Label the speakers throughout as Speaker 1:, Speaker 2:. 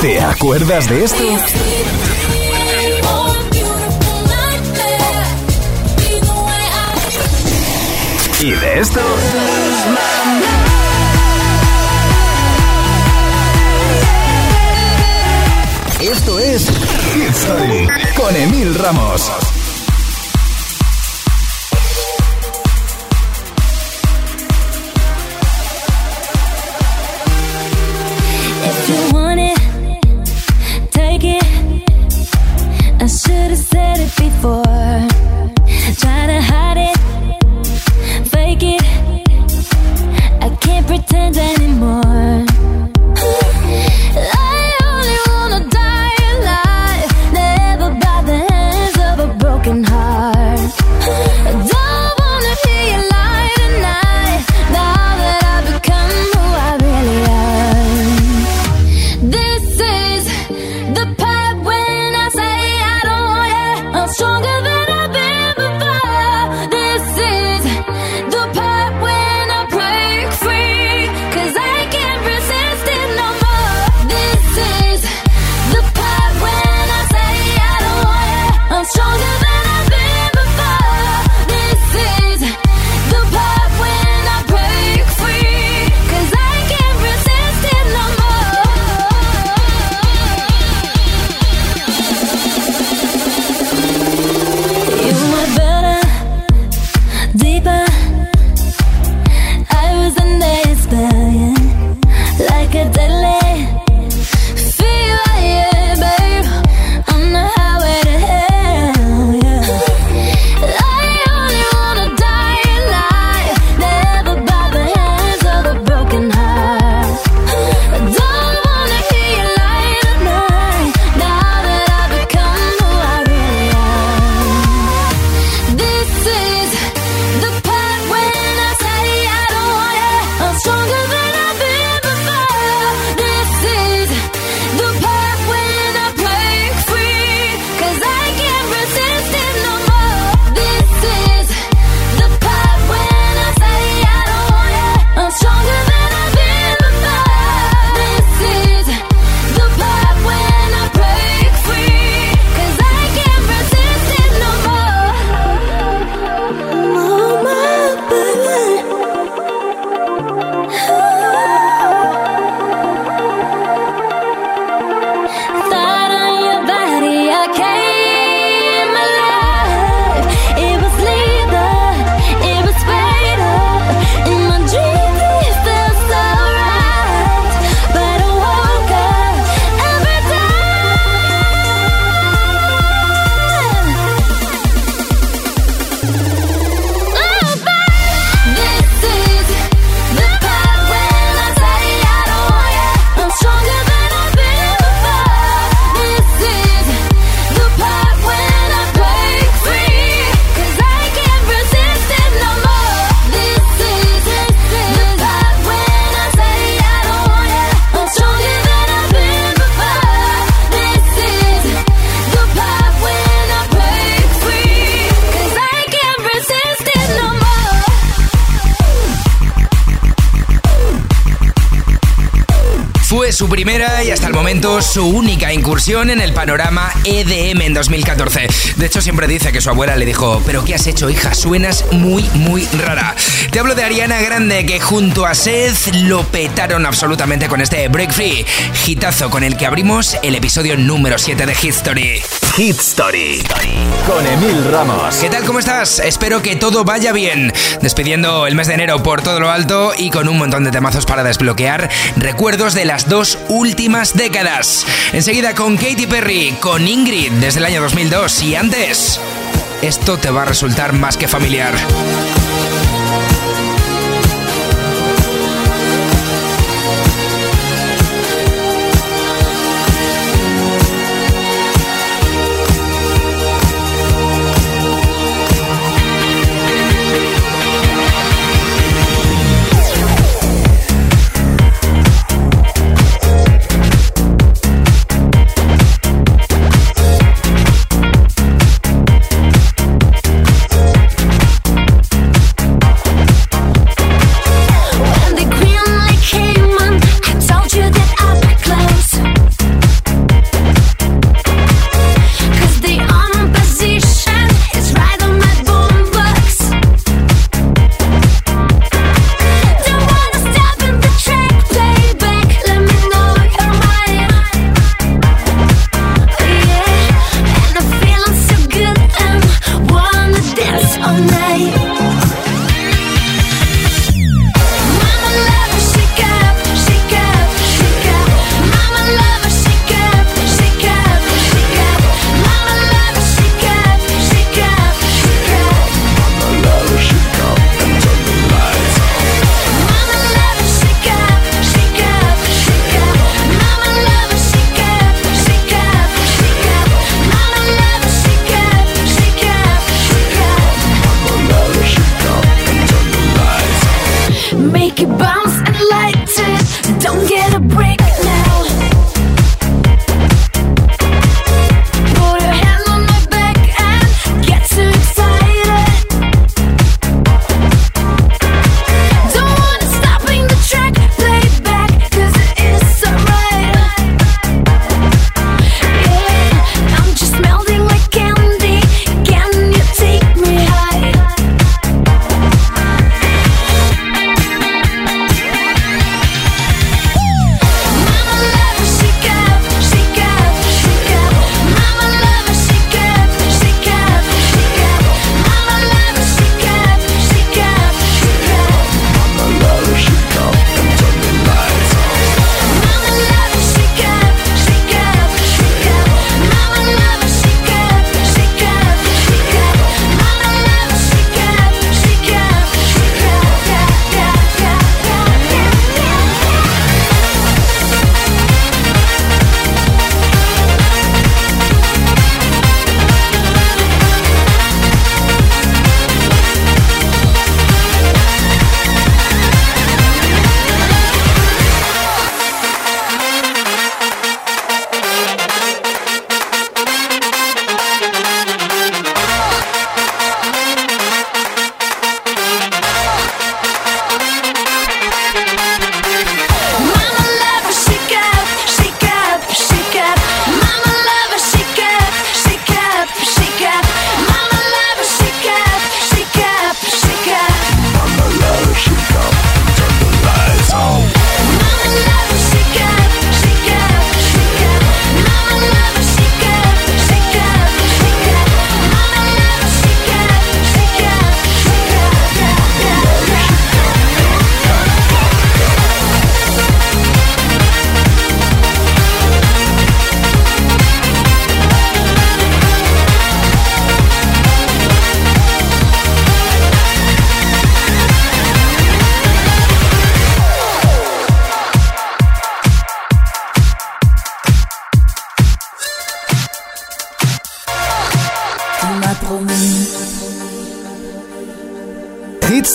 Speaker 1: ¿Te acuerdas de esto? ¿Y de esto? Esto es Hit con Emil Ramos.
Speaker 2: before su primer hasta el momento su única incursión en el panorama EDM en 2014. De hecho, siempre dice que su abuela le dijo, pero ¿qué has hecho, hija? Suenas muy, muy rara. Te hablo de Ariana Grande, que junto a Seth lo petaron absolutamente con este Break Free, hitazo con el que abrimos el episodio número 7 de Hit Story.
Speaker 1: Hit Story con Emil Ramos.
Speaker 2: ¿Qué tal? ¿Cómo estás? Espero que todo vaya bien. Despidiendo el mes de enero por todo lo alto y con un montón de temazos para desbloquear recuerdos de las dos últimas décadas. Enseguida con Katy Perry, con Ingrid desde el año 2002 y antes. Esto te va a resultar más que familiar.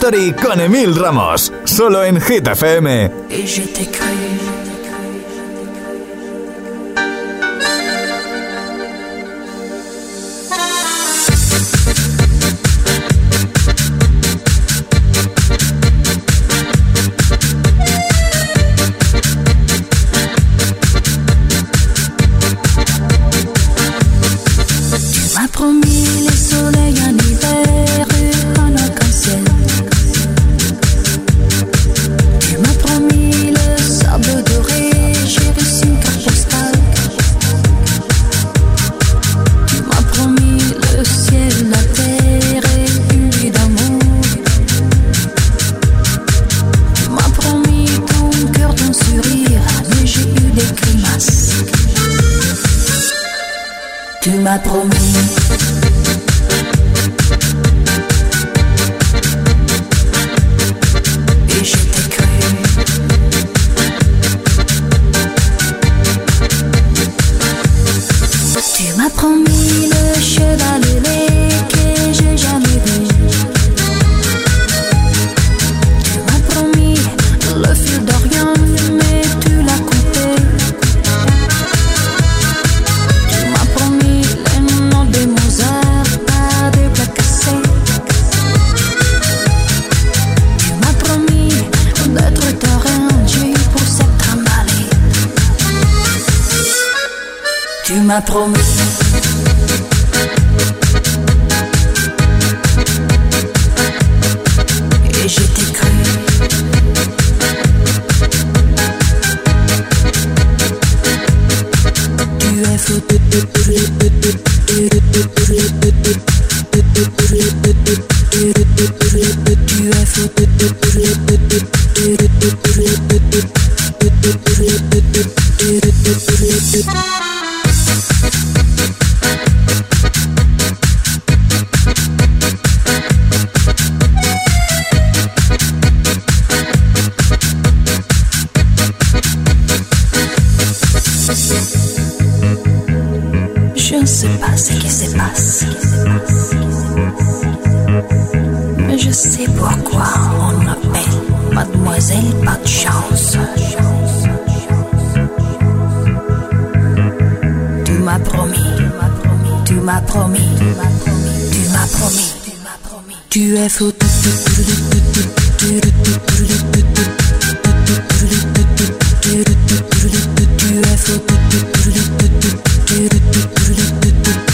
Speaker 1: Con Emil Ramos, solo en Hit FM.
Speaker 3: promis. do do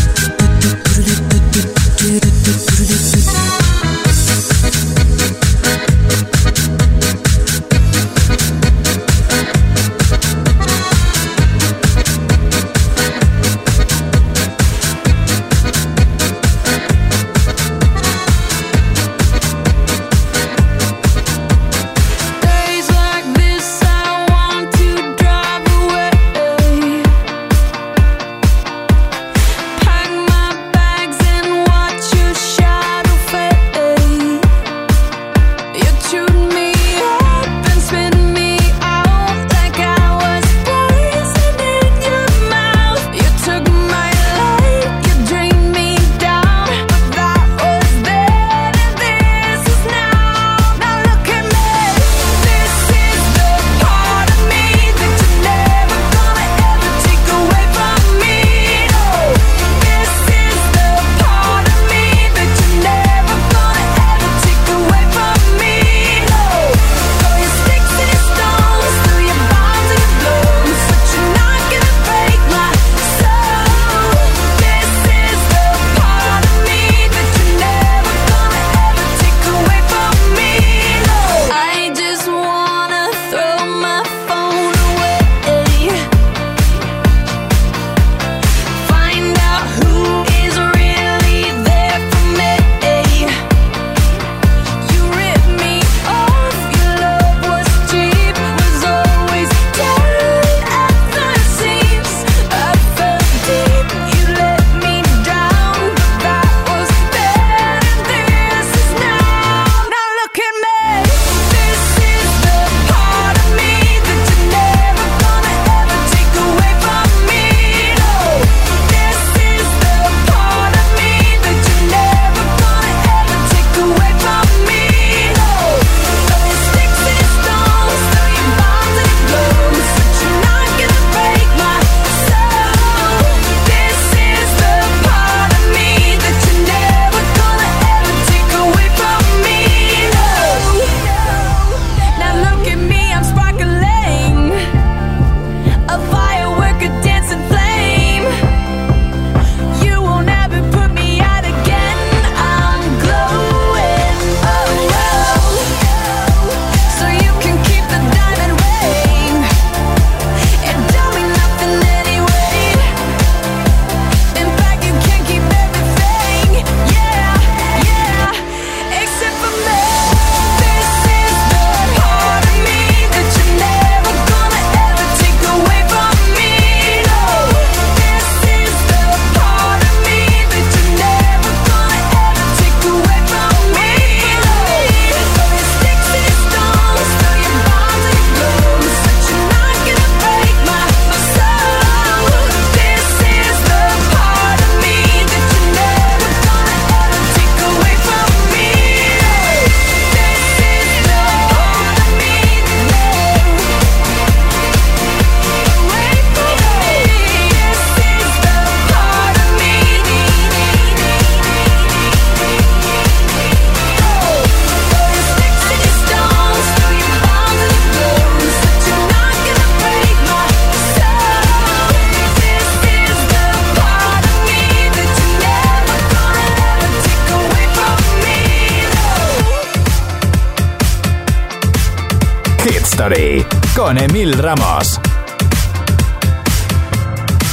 Speaker 3: HITSTORY con Emyl Ramos.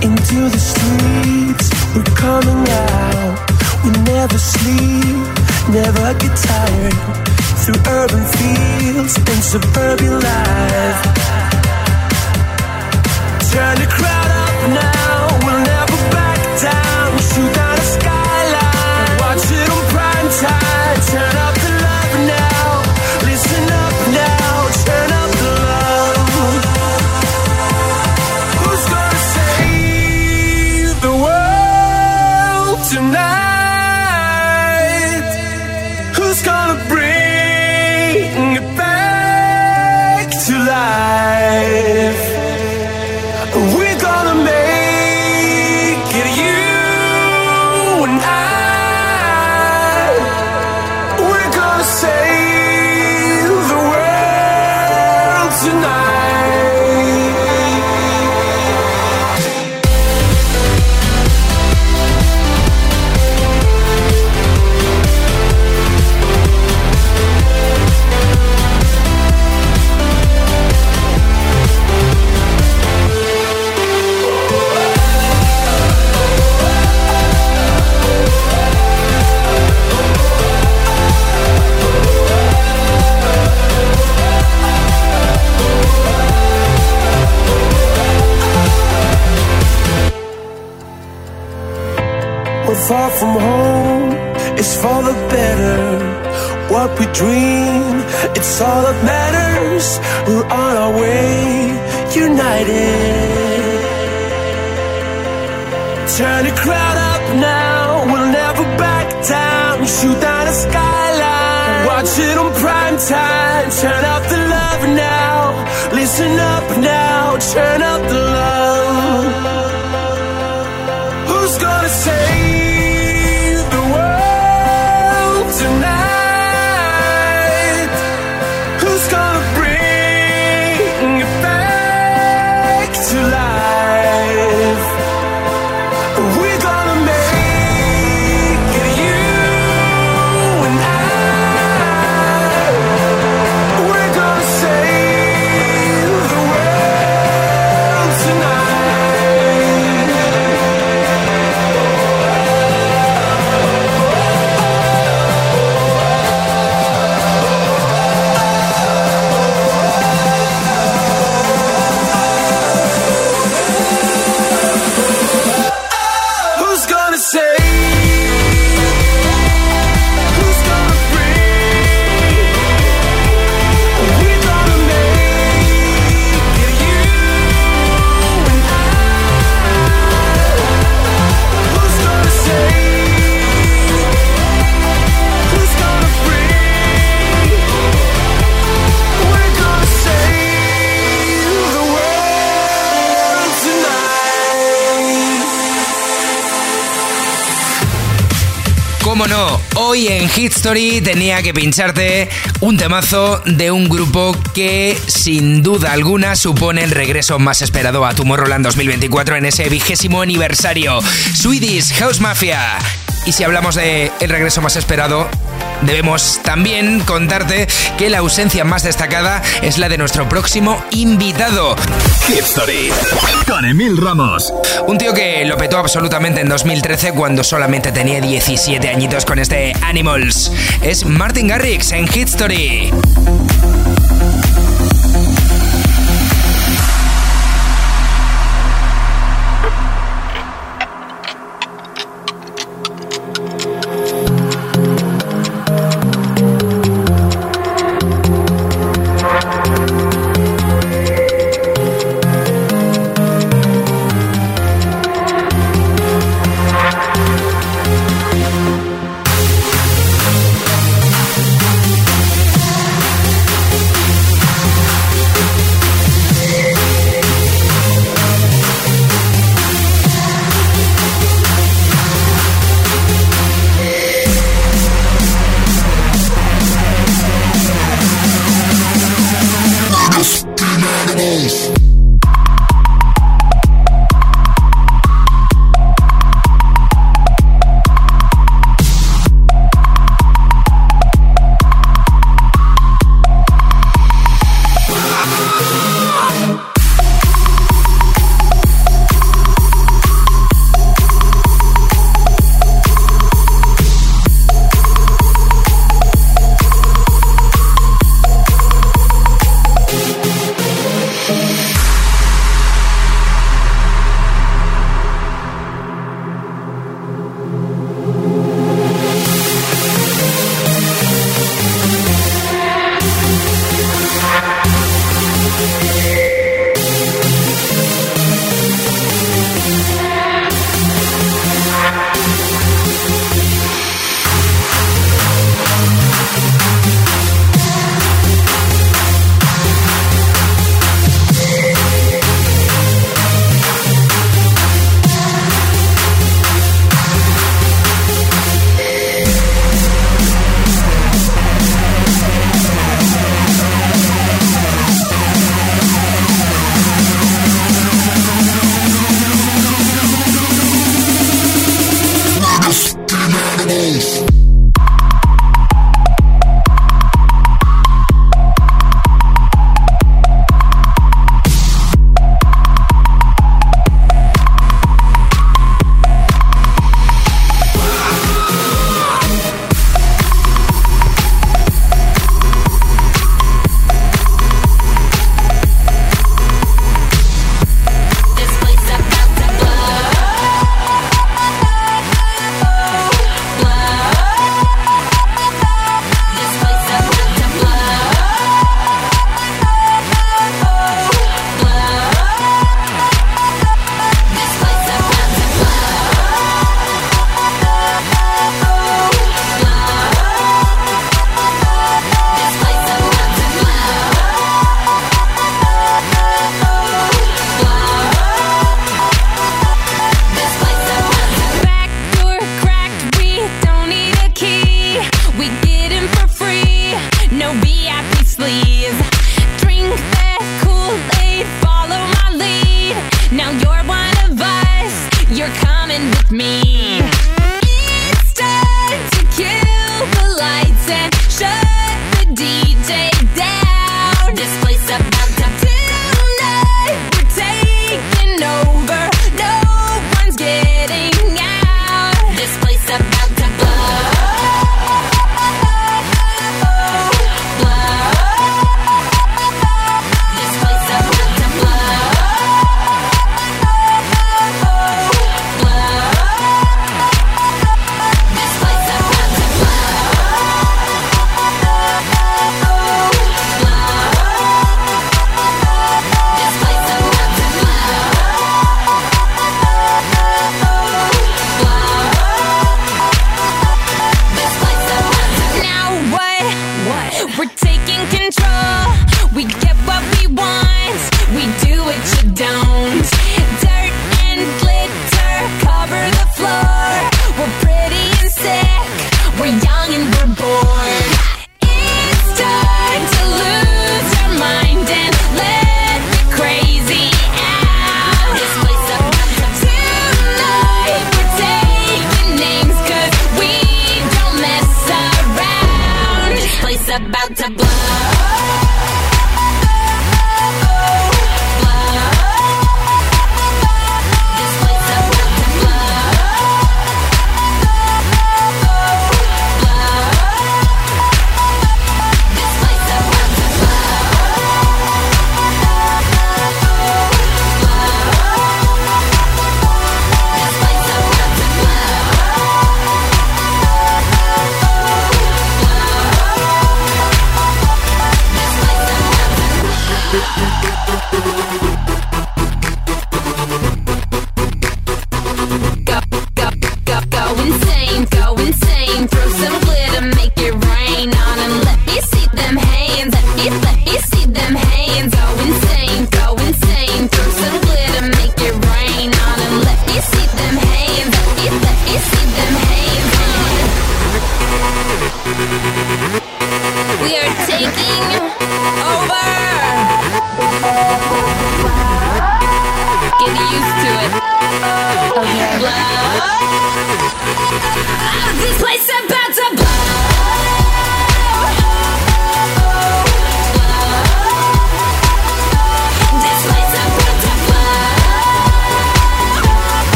Speaker 4: Into the streets, we're coming out. We never sleep, never get tired. Through urban fields and suburban life. Turn the crowd up now, far from home, it's for the better. What we dream, it's all that matters. We're on our way, united. Turn the crowd up now, we'll never back down. Shoot down the skyline, watch it on prime time. Turn up the love now, listen up now, turn up the love. Who's gonna save
Speaker 5: No, hoy en Hit Story tenía que pincharte un temazo de un grupo que sin duda alguna supone el regreso más esperado a Tomorrowland 2024 en ese vigésimo aniversario, Swedish House Mafia. Y si hablamos de el regreso más esperado, debemos también contarte que la ausencia más destacada es la de nuestro próximo invitado.
Speaker 3: Hit Story con Emil Ramos.
Speaker 5: Un tío que lo petó absolutamente en 2013 cuando solamente tenía 17 añitos con este Animals. Es Martin Garrix en Hit Story.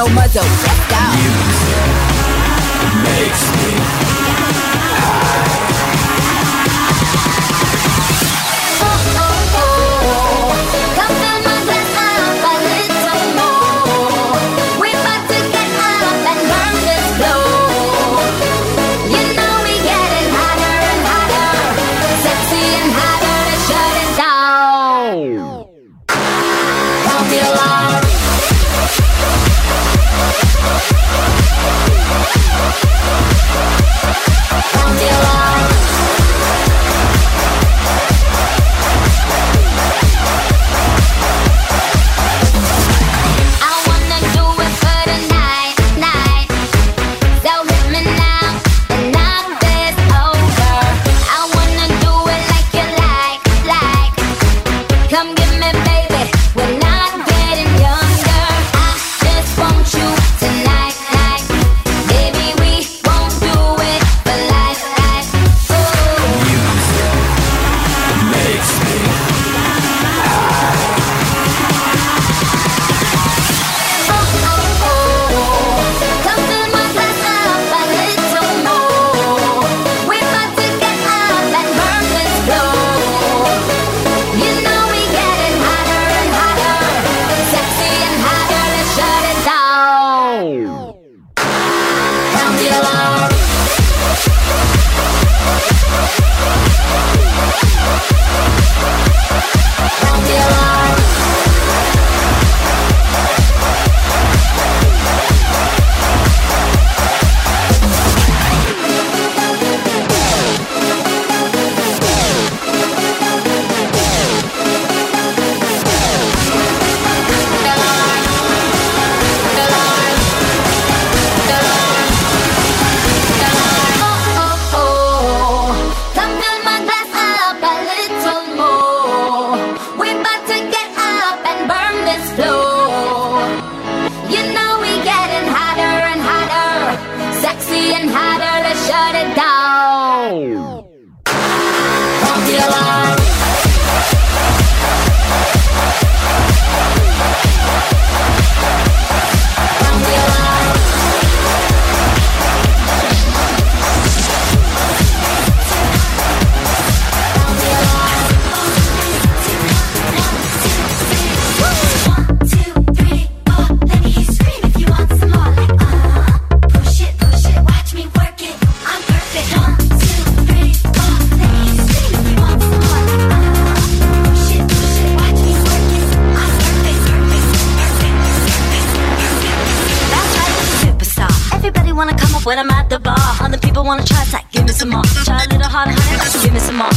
Speaker 2: No muzzle.
Speaker 6: that some more. Try a little harder, honey. Give me some more.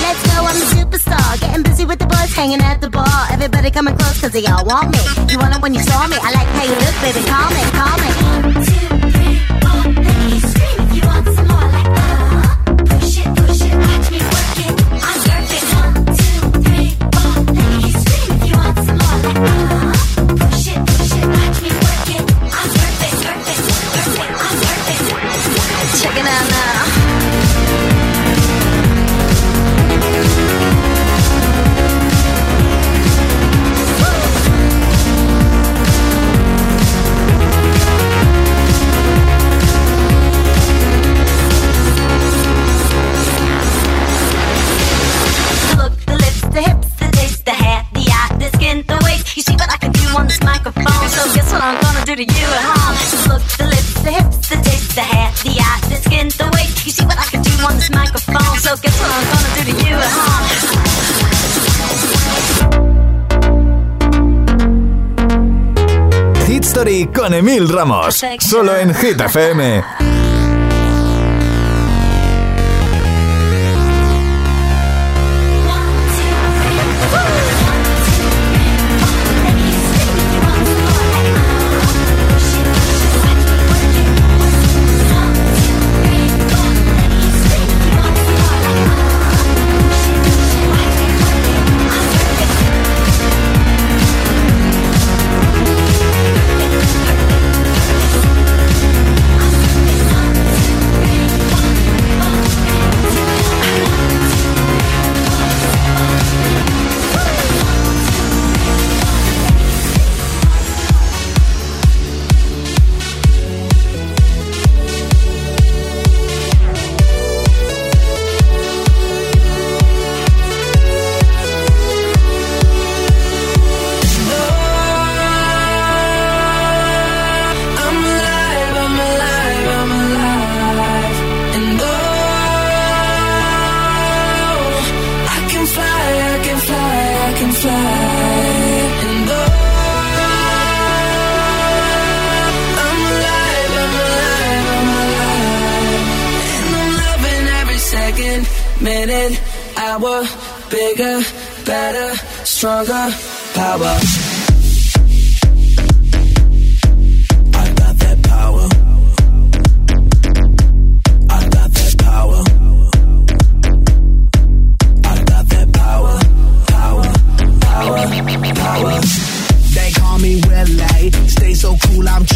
Speaker 7: Let's go, I'm a superstar. Getting busy with the boys, hanging at the bar. Everybody coming close, cause they all want me. You want it when you saw me. I like how you look, baby. Call me, call me.
Speaker 1: Hit Story con Emil Ramos, solo en Hit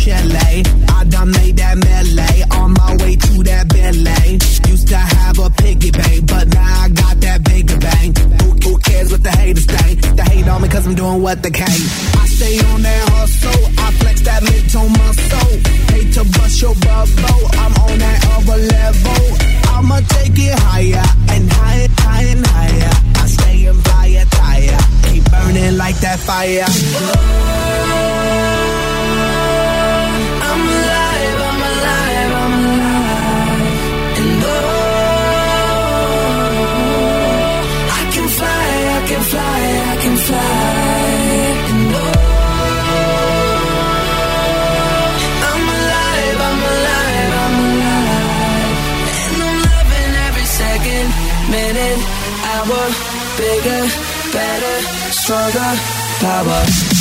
Speaker 8: Chevrolet. I
Speaker 9: done made that melee on my way to that ballet. Used to have a piggy bank, but now I got that bigger bank. Who, who cares what the haters think? They hate on me cause I'm doing what they can.
Speaker 8: power.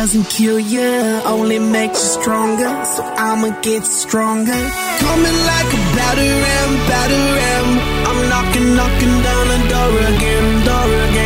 Speaker 9: doesn't kill you, only makes you stronger. So I'ma get stronger. Coming like a battering, battering. I'm knocking, knocking down a door again, door again.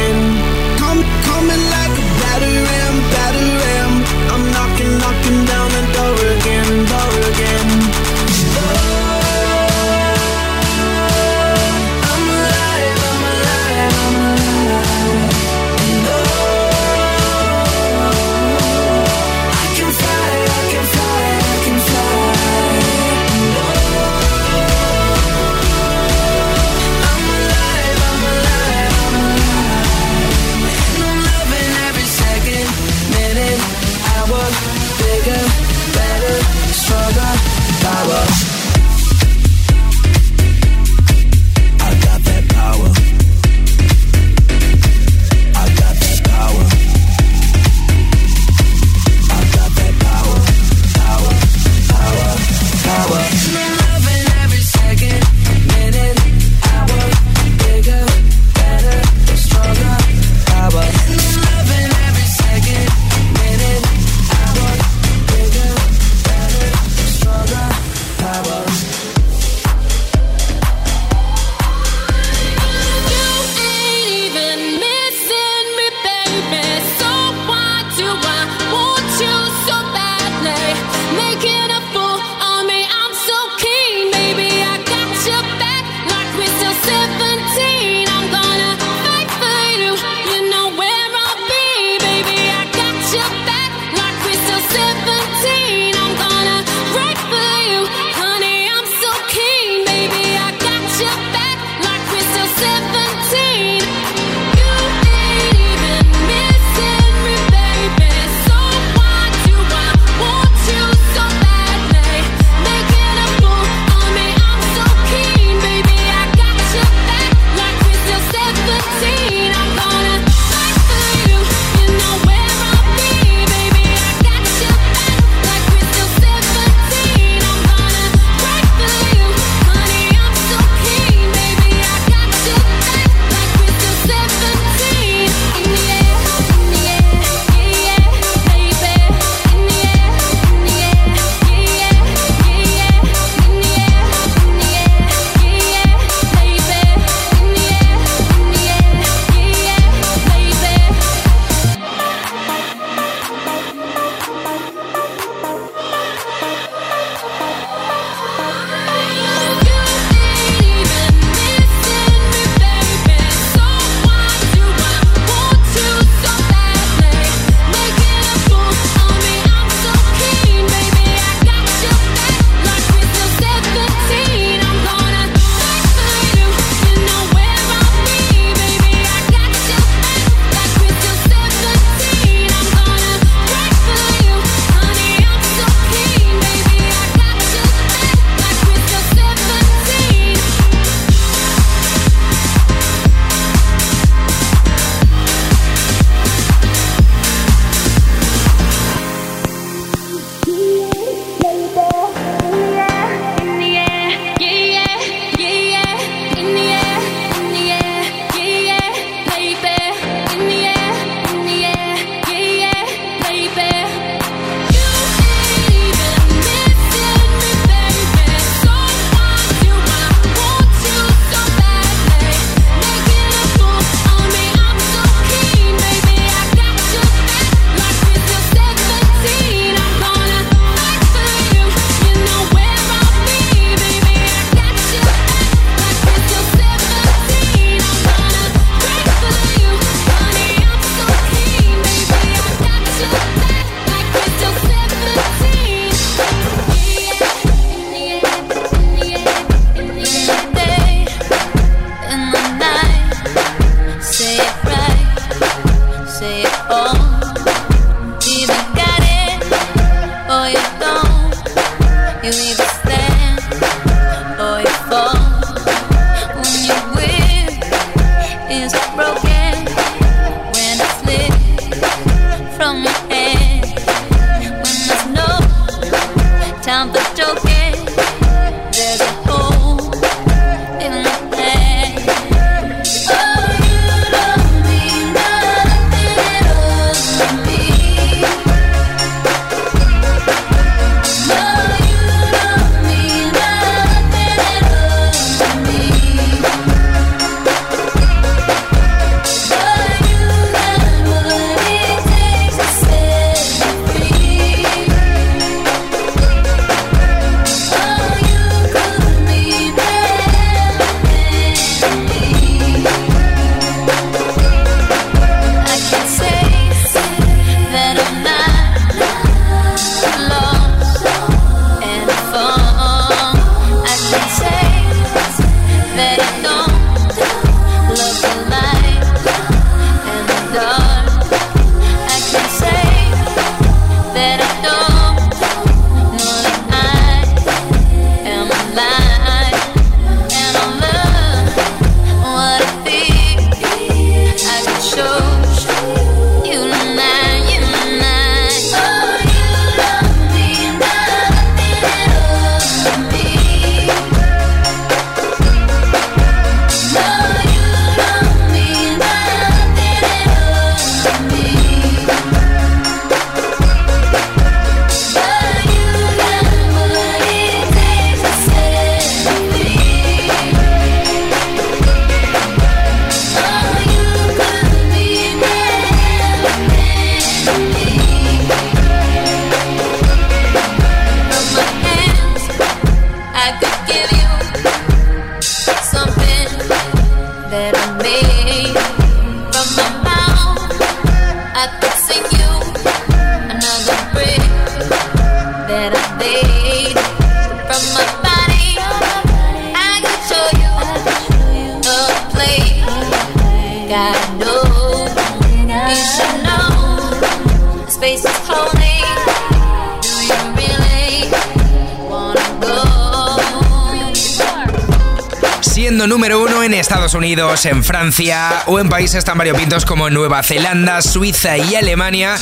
Speaker 5: Unidos, en Francia o en países tan variopintos como Nueva Zelanda, Suiza y Alemania,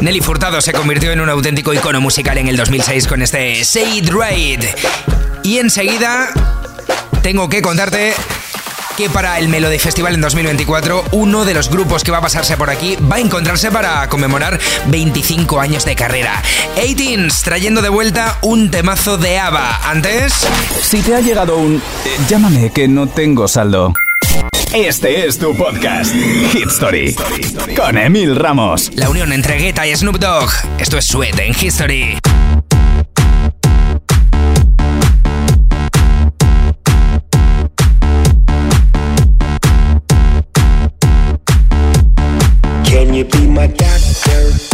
Speaker 5: Nelly Furtado se convirtió en un auténtico icono musical en el 2006 con este It Right. Y enseguida tengo que contarte que para el Melody Festival en 2024 uno de los grupos que va a pasarse por aquí va a encontrarse para conmemorar 25 años de carrera. 18s trayendo de vuelta un temazo de ABBA. Antes...
Speaker 3: Si te ha llegado un... eh, Llámame que no tengo saldo. Este es tu podcast. Hit Story. Con Emil Ramos.
Speaker 5: La unión entre Guetta y Snoop Dogg. Esto es Sweat en History.
Speaker 10: Can you be my doctor?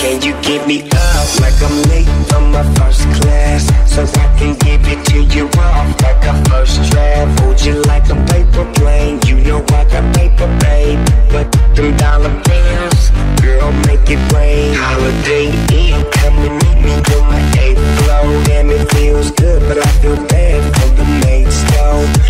Speaker 10: Can you, give me up like I'm late from my first class? So I can give it to you off like a first draft. Hold you like a paper plane. You know I got paper, babe. But them dollar bills, girl, make it rain. Holiday Eve, come and meet me on my eighth floor. Damn, it feels good, but I feel bad for the maid's though.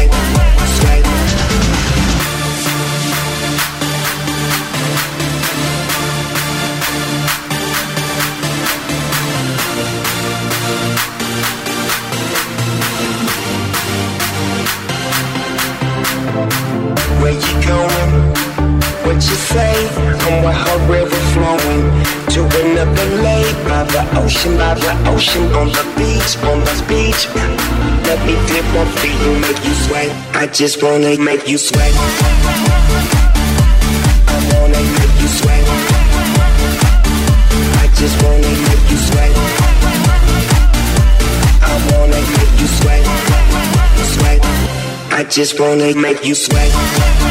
Speaker 10: What you say? I'm with her river flowing to another lake by the ocean, by the ocean, on the beach, on the beach. Let me dip my feet and make you sweat. I just wanna make you sweat. I wanna make you sweat. I just wanna make you sweat. I wanna make you sweat. Sweat. I just wanna make you sweat.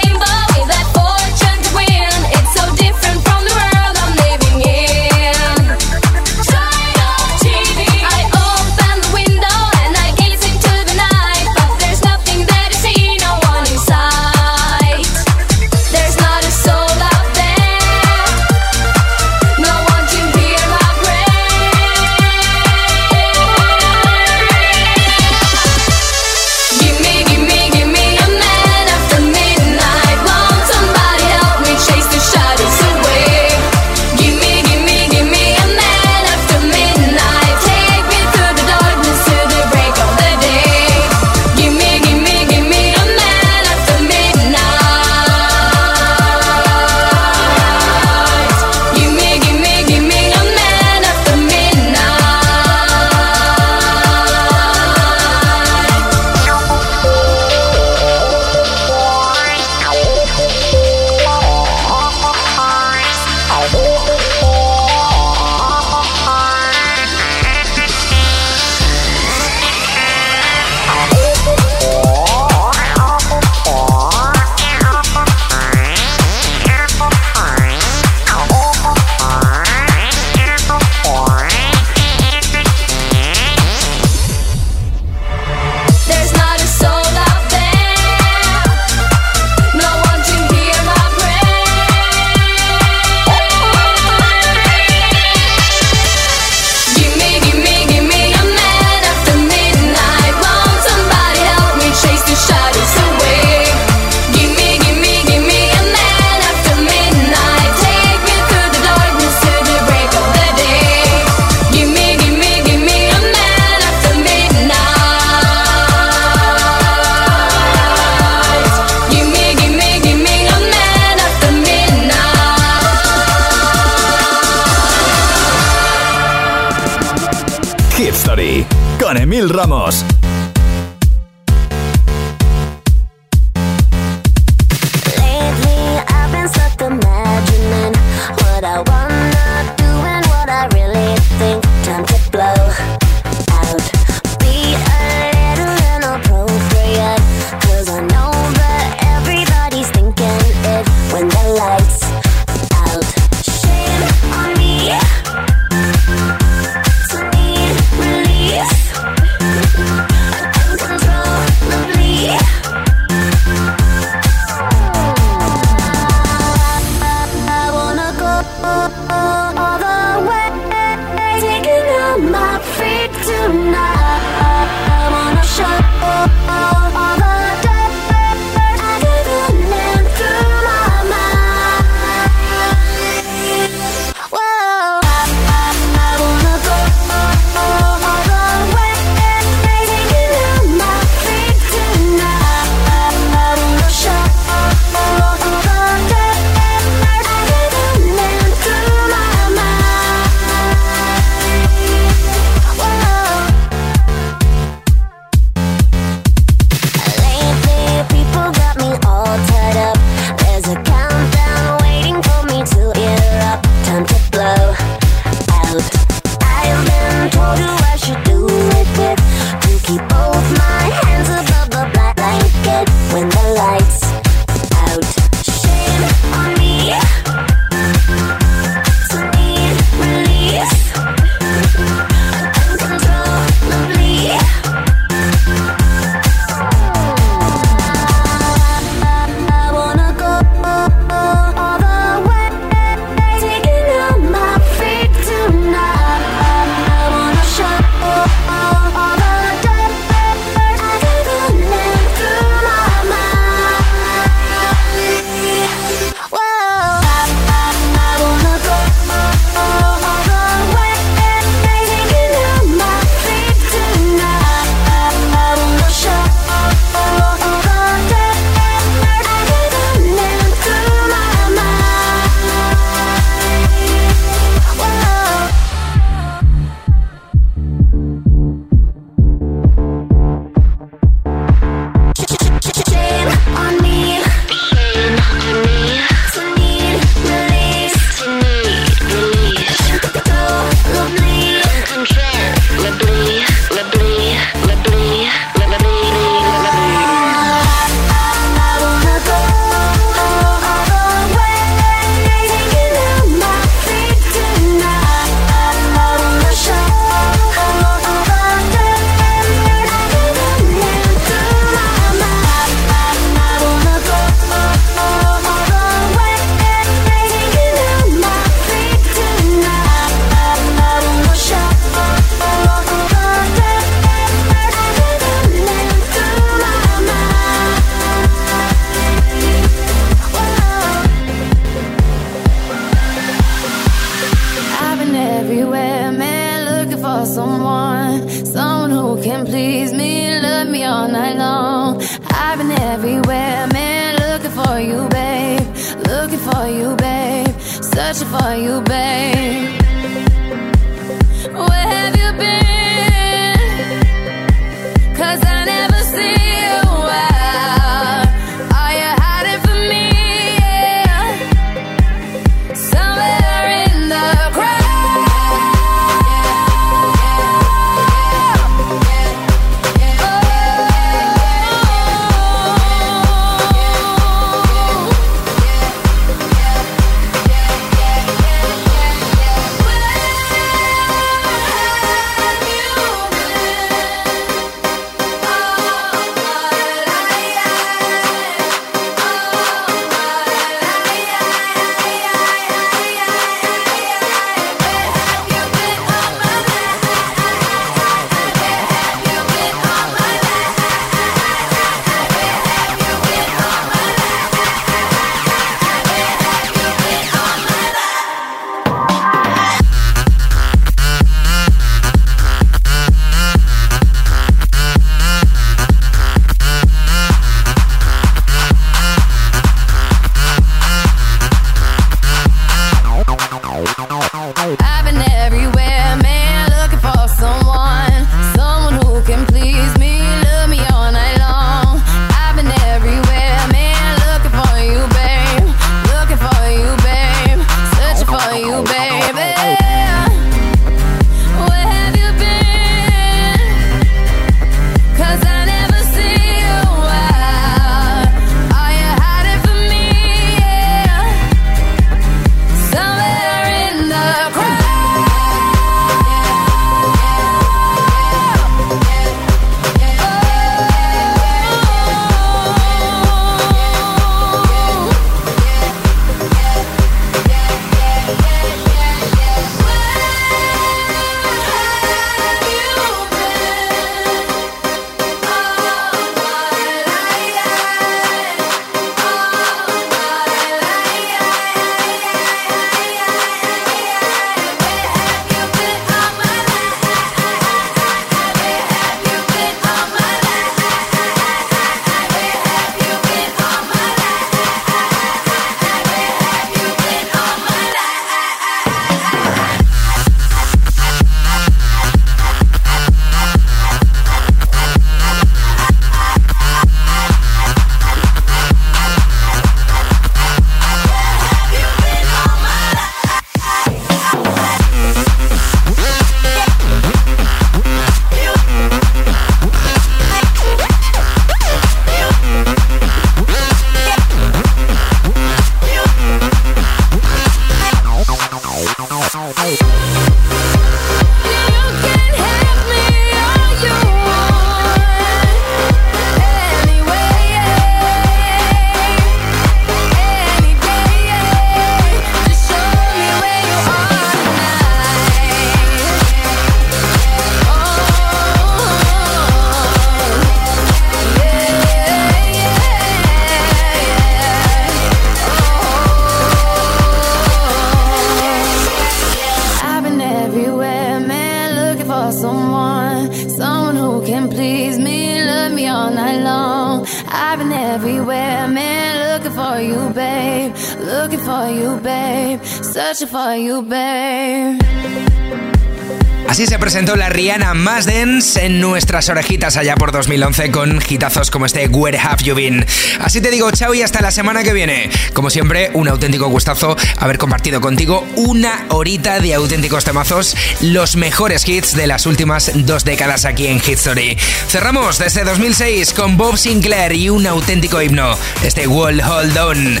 Speaker 5: La Rihanna más dense en nuestras orejitas allá por 2011 con hitazos como este Where Have You Been. Así te digo chao y hasta la semana que viene. Como siempre, un auténtico gustazo haber compartido contigo una horita de auténticos temazos, los mejores hits de las últimas dos décadas aquí en Hit Story. Cerramos desde 2006 con Bob Sinclair y un auténtico himno, este Wall Hold On.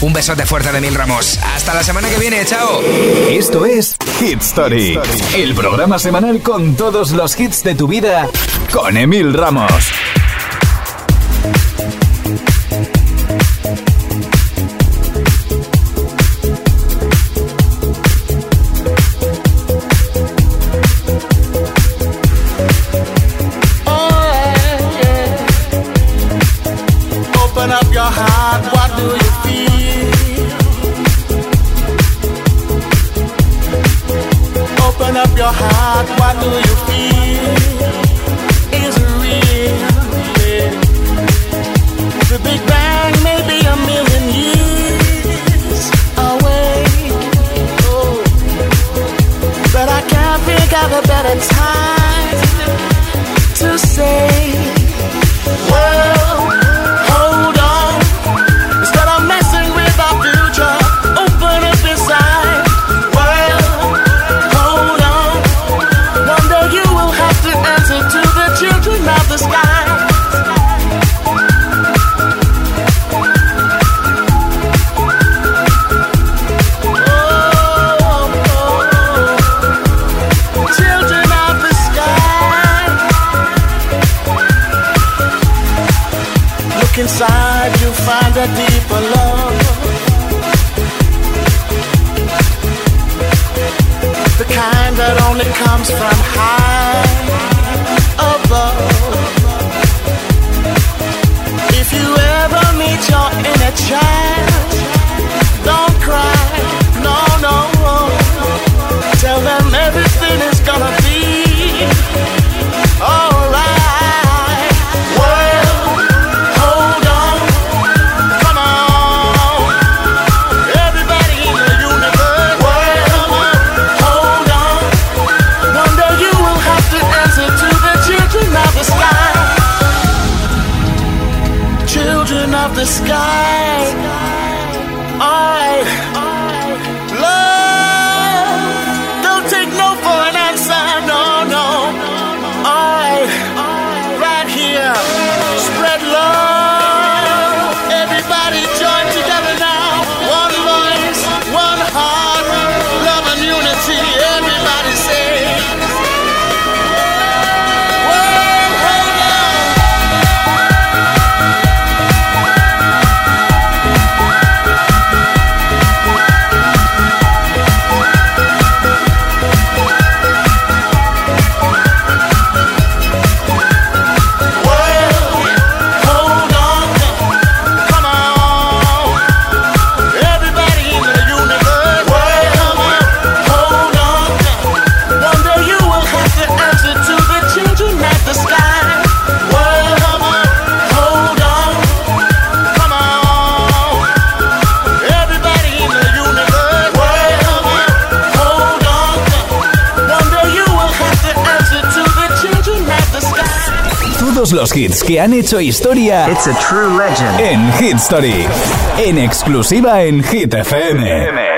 Speaker 5: Un besote fuerte de Mil Ramos. Hasta la semana que viene, chao.
Speaker 4: Esto es Hit Story, el programa semanal con todos los hits de tu vida con Emil Ramos. Que han hecho historia
Speaker 11: It's a true legend.
Speaker 4: en Hit Story, en exclusiva en Hit FM.